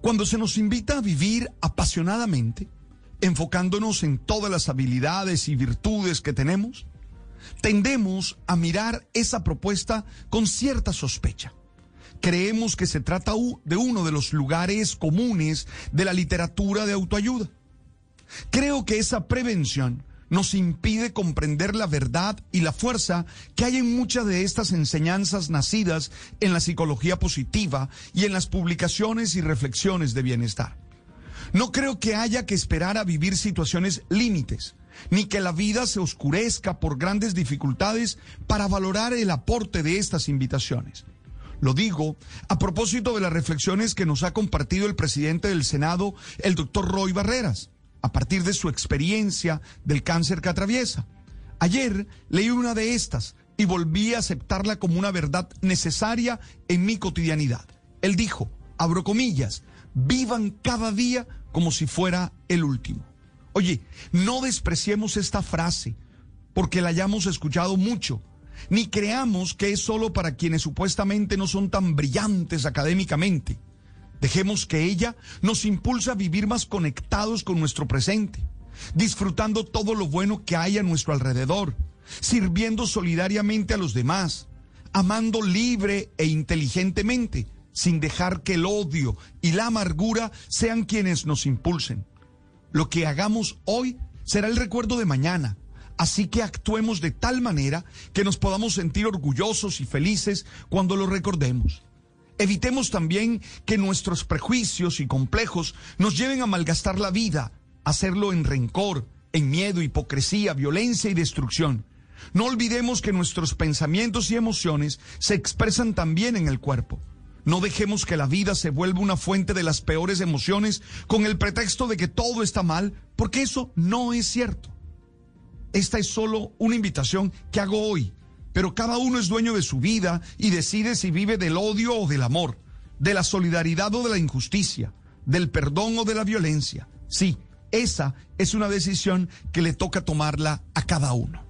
Cuando se nos invita a vivir apasionadamente, enfocándonos en todas las habilidades y virtudes que tenemos, tendemos a mirar esa propuesta con cierta sospecha. Creemos que se trata de uno de los lugares comunes de la literatura de autoayuda. Creo que esa prevención nos impide comprender la verdad y la fuerza que hay en muchas de estas enseñanzas nacidas en la psicología positiva y en las publicaciones y reflexiones de bienestar. No creo que haya que esperar a vivir situaciones límites, ni que la vida se oscurezca por grandes dificultades para valorar el aporte de estas invitaciones. Lo digo a propósito de las reflexiones que nos ha compartido el presidente del Senado, el doctor Roy Barreras a partir de su experiencia del cáncer que atraviesa. Ayer leí una de estas y volví a aceptarla como una verdad necesaria en mi cotidianidad. Él dijo, abro comillas, vivan cada día como si fuera el último. Oye, no despreciemos esta frase porque la hayamos escuchado mucho, ni creamos que es solo para quienes supuestamente no son tan brillantes académicamente. Dejemos que ella nos impulse a vivir más conectados con nuestro presente, disfrutando todo lo bueno que hay a nuestro alrededor, sirviendo solidariamente a los demás, amando libre e inteligentemente, sin dejar que el odio y la amargura sean quienes nos impulsen. Lo que hagamos hoy será el recuerdo de mañana. Así que actuemos de tal manera que nos podamos sentir orgullosos y felices cuando lo recordemos. Evitemos también que nuestros prejuicios y complejos nos lleven a malgastar la vida, hacerlo en rencor, en miedo, hipocresía, violencia y destrucción. No olvidemos que nuestros pensamientos y emociones se expresan también en el cuerpo. No dejemos que la vida se vuelva una fuente de las peores emociones con el pretexto de que todo está mal, porque eso no es cierto. Esta es solo una invitación que hago hoy pero cada uno es dueño de su vida y decide si vive del odio o del amor, de la solidaridad o de la injusticia, del perdón o de la violencia. Sí, esa es una decisión que le toca tomarla a cada uno.